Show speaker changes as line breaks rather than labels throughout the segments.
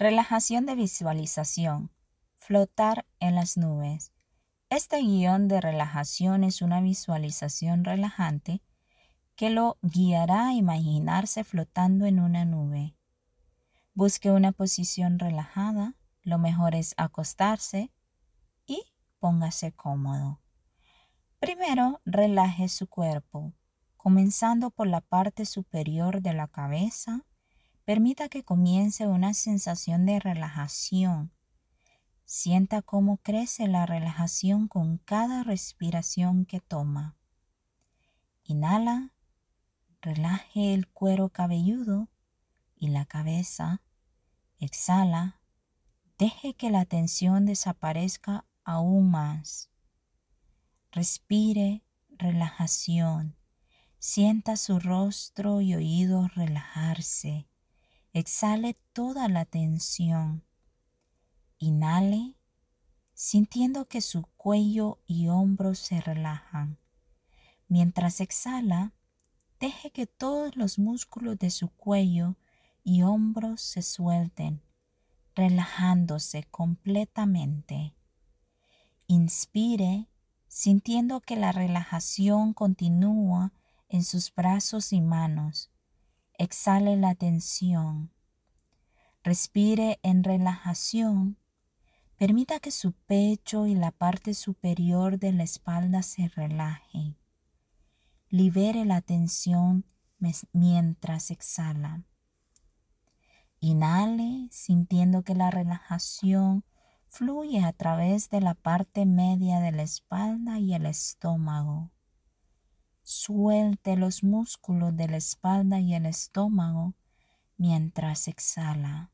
Relajación de visualización. Flotar en las nubes. Este guion de relajación es una visualización relajante que lo guiará a imaginarse flotando en una nube. Busque una posición relajada, lo mejor es acostarse y póngase cómodo. Primero, relaje su cuerpo, comenzando por la parte superior de la cabeza Permita que comience una sensación de relajación. Sienta cómo crece la relajación con cada respiración que toma. Inhala, relaje el cuero cabelludo y la cabeza. Exhala, deje que la tensión desaparezca aún más. Respire relajación. Sienta su rostro y oídos relajarse. Exhale toda la tensión. Inhale, sintiendo que su cuello y hombros se relajan. Mientras exhala, deje que todos los músculos de su cuello y hombros se suelten, relajándose completamente. Inspire, sintiendo que la relajación continúa en sus brazos y manos Exhale la tensión. Respire en relajación. Permita que su pecho y la parte superior de la espalda se relajen. Libere la tensión mientras exhala. Inhale sintiendo que la relajación fluye a través de la parte media de la espalda y el estómago. Suelte los músculos de la espalda y el estómago mientras exhala.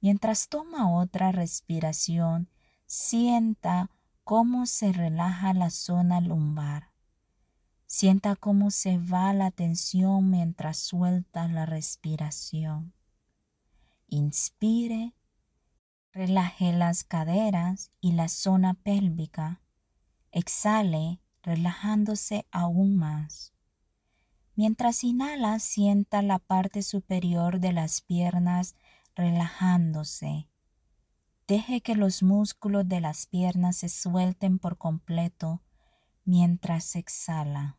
Mientras toma otra respiración, sienta cómo se relaja la zona lumbar. Sienta cómo se va la tensión mientras suelta la respiración. Inspire, relaje las caderas y la zona pélvica. Exhale relajándose aún más. Mientras inhala, sienta la parte superior de las piernas relajándose. Deje que los músculos de las piernas se suelten por completo mientras exhala.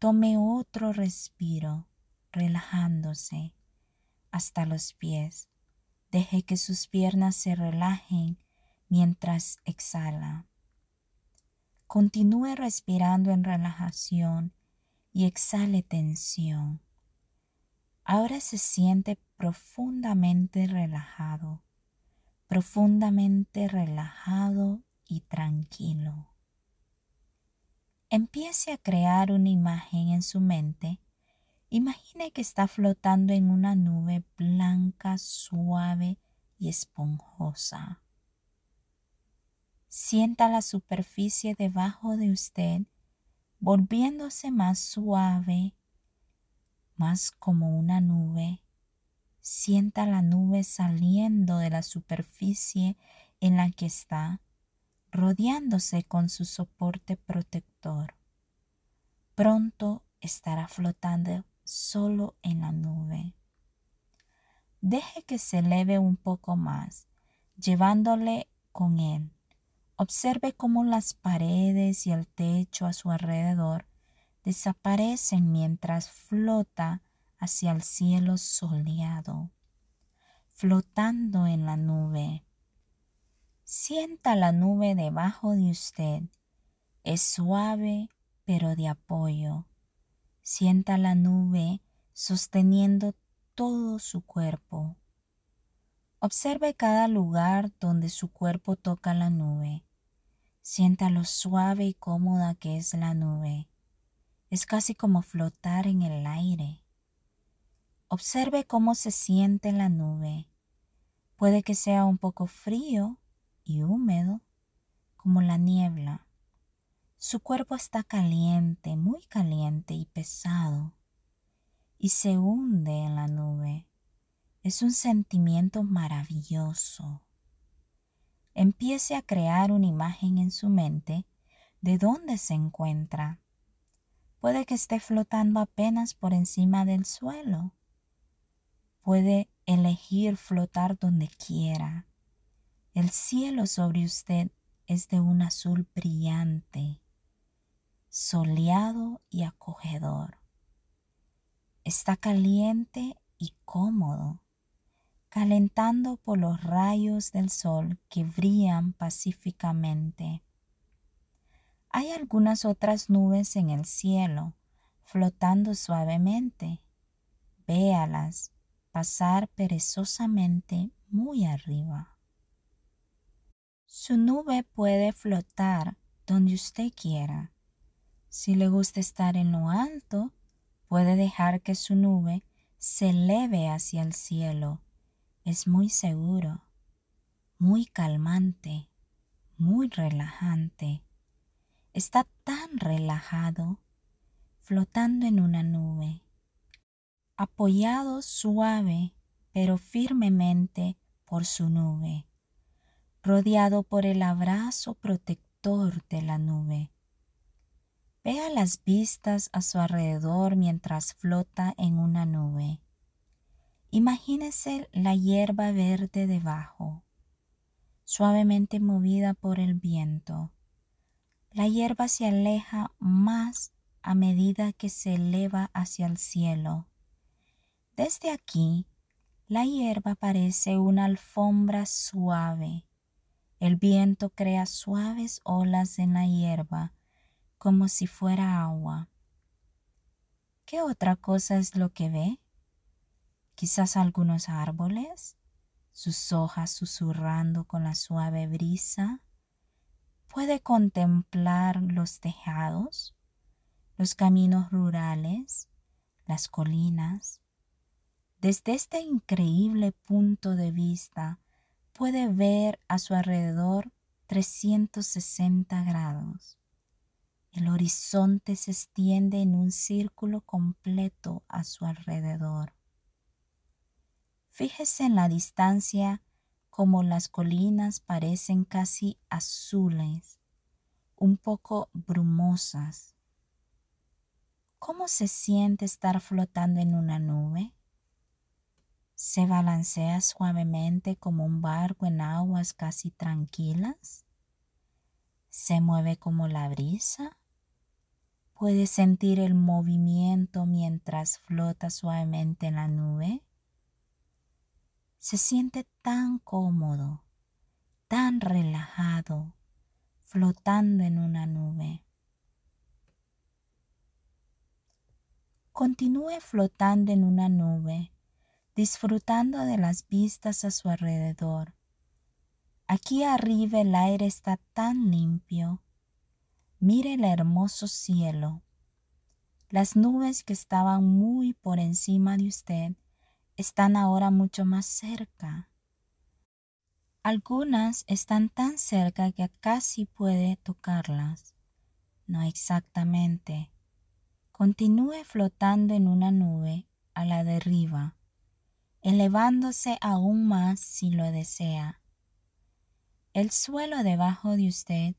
Tome otro respiro, relajándose hasta los pies. Deje que sus piernas se relajen mientras exhala. Continúe respirando en relajación y exhale tensión. Ahora se siente profundamente relajado, profundamente relajado y tranquilo. Empiece a crear una imagen en su mente. Imagine que está flotando en una nube blanca, suave y esponjosa. Sienta la superficie debajo de usted volviéndose más suave, más como una nube. Sienta la nube saliendo de la superficie en la que está, rodeándose con su soporte protector. Pronto estará flotando solo en la nube. Deje que se eleve un poco más, llevándole con él Observe cómo las paredes y el techo a su alrededor desaparecen mientras flota hacia el cielo soleado, flotando en la nube. Sienta la nube debajo de usted. Es suave pero de apoyo. Sienta la nube sosteniendo todo su cuerpo. Observe cada lugar donde su cuerpo toca la nube. Sienta lo suave y cómoda que es la nube. Es casi como flotar en el aire. Observe cómo se siente la nube. Puede que sea un poco frío y húmedo, como la niebla. Su cuerpo está caliente, muy caliente y pesado, y se hunde en la nube. Es un sentimiento maravilloso empiece a crear una imagen en su mente de dónde se encuentra. Puede que esté flotando apenas por encima del suelo. puede elegir flotar donde quiera. El cielo sobre usted es de un azul brillante, soleado y acogedor. Está caliente y cómodo, calentando por los rayos del sol que brillan pacíficamente. Hay algunas otras nubes en el cielo, flotando suavemente. Véalas pasar perezosamente muy arriba. Su nube puede flotar donde usted quiera. Si le gusta estar en lo alto, puede dejar que su nube se eleve hacia el cielo. Es muy seguro, muy calmante, muy relajante. Está tan relajado, flotando en una nube, apoyado suave pero firmemente por su nube, rodeado por el abrazo protector de la nube. Vea las vistas a su alrededor mientras flota en una nube. Imagínese la hierba verde debajo, suavemente movida por el viento. La hierba se aleja más a medida que se eleva hacia el cielo. Desde aquí, la hierba parece una alfombra suave. El viento crea suaves olas en la hierba como si fuera agua. ¿Qué otra cosa es lo que ve? Quizás algunos árboles, sus hojas susurrando con la suave brisa. Puede contemplar los tejados, los caminos rurales, las colinas. Desde este increíble punto de vista puede ver a su alrededor 360 grados. El horizonte se extiende en un círculo completo a su alrededor. Fíjese en la distancia como las colinas parecen casi azules, un poco brumosas. ¿Cómo se siente estar flotando en una nube? ¿Se balancea suavemente como un barco en aguas casi tranquilas? ¿Se mueve como la brisa? ¿Puede sentir el movimiento mientras flota suavemente en la nube? Se siente tan cómodo, tan relajado, flotando en una nube. Continúe flotando en una nube, disfrutando de las vistas a su alrededor. Aquí arriba el aire está tan limpio Mire el hermoso cielo. Las nubes que estaban muy por encima de usted están ahora mucho más cerca. Algunas están tan cerca que casi puede tocarlas. No exactamente. Continúe flotando en una nube a la derriba, elevándose aún más si lo desea. El suelo debajo de usted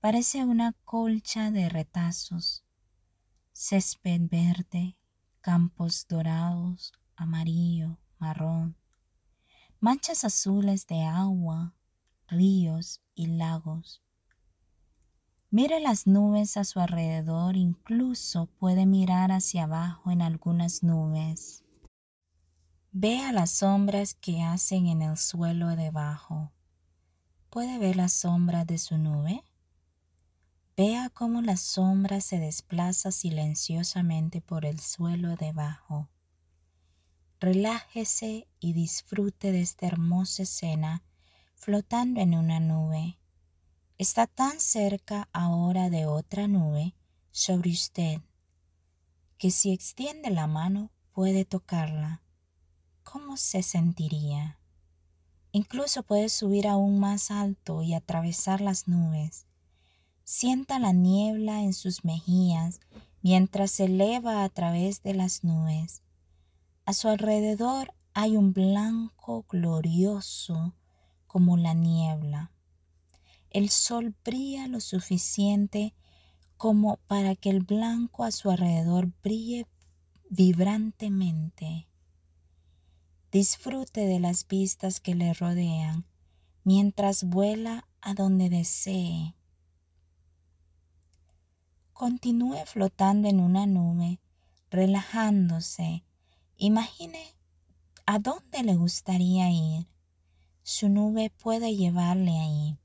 Parece una colcha de retazos, césped verde, campos dorados, amarillo, marrón, manchas azules de agua, ríos y lagos. Mire las nubes a su alrededor, incluso puede mirar hacia abajo en algunas nubes. Vea las sombras que hacen en el suelo debajo. ¿Puede ver la sombra de su nube? Vea cómo la sombra se desplaza silenciosamente por el suelo debajo. Relájese y disfrute de esta hermosa escena flotando en una nube. Está tan cerca ahora de otra nube sobre usted que si extiende la mano puede tocarla. ¿Cómo se sentiría? Incluso puede subir aún más alto y atravesar las nubes Sienta la niebla en sus mejillas mientras se eleva a través de las nubes. A su alrededor hay un blanco glorioso como la niebla. El sol brilla lo suficiente como para que el blanco a su alrededor brille vibrantemente. Disfrute de las vistas que le rodean mientras vuela a donde desee. Continúe flotando en una nube, relajándose. Imagine a dónde le gustaría ir. Su nube puede llevarle ahí.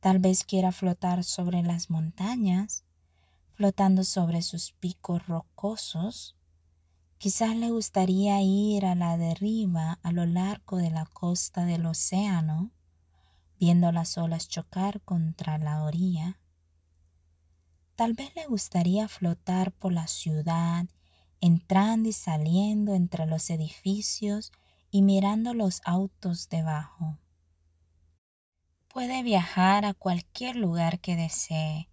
Tal vez quiera flotar sobre las montañas, flotando sobre sus picos rocosos. Quizás le gustaría ir a la deriva a lo largo de la costa del océano, viendo las olas chocar contra la orilla. Tal vez le gustaría flotar por la ciudad, entrando y saliendo entre los edificios y mirando los autos debajo. Puede viajar a cualquier lugar que desee.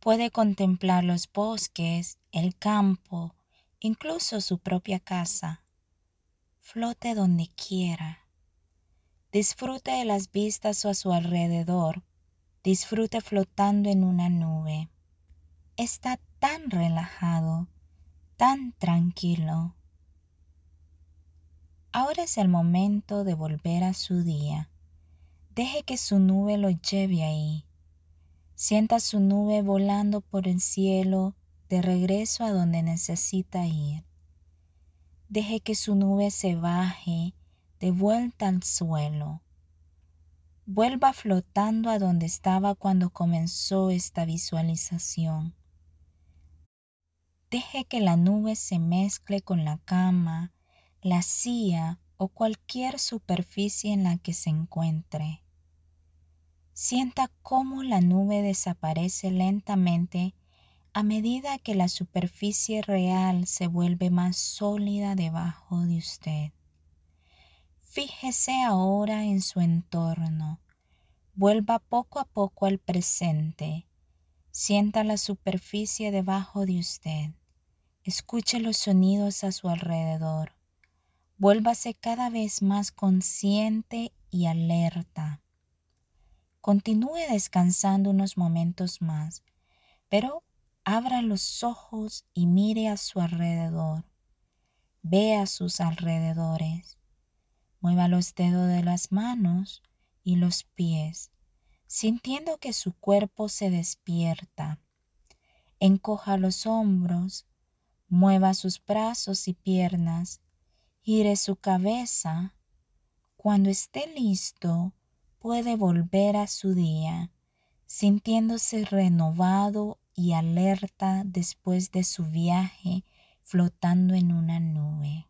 Puede contemplar los bosques, el campo, incluso su propia casa. Flote donde quiera. Disfrute de las vistas a su alrededor. Disfrute flotando en una nube está tan relajado, tan tranquilo. Ahora es el momento de volver a su día. Deje que su nube lo lleve ahí. Sienta su nube volando por el cielo de regreso a donde necesita ir. Deje que su nube se baje de vuelta al suelo. Vuelva flotando a donde estaba cuando comenzó esta visualización. Deje que la nube se mezcle con la cama, la silla o cualquier superficie en la que se encuentre. Sienta cómo la nube desaparece lentamente a medida que la superficie real se vuelve más sólida debajo de usted. Fíjese ahora en su entorno. Vuelva poco a poco al presente. Sienta la superficie debajo de usted. Escuche los sonidos a su alrededor. Vuélvase cada vez más consciente y alerta. Continúe descansando unos momentos más, pero abra los ojos y mire a su alrededor. Vea sus alrededores. Mueva los dedos de las manos y los pies, sintiendo que su cuerpo se despierta. Encoja los hombros Mueva sus brazos y piernas, gire su cabeza. Cuando esté listo, puede volver a su día, sintiéndose renovado y alerta después de su viaje flotando en una nube.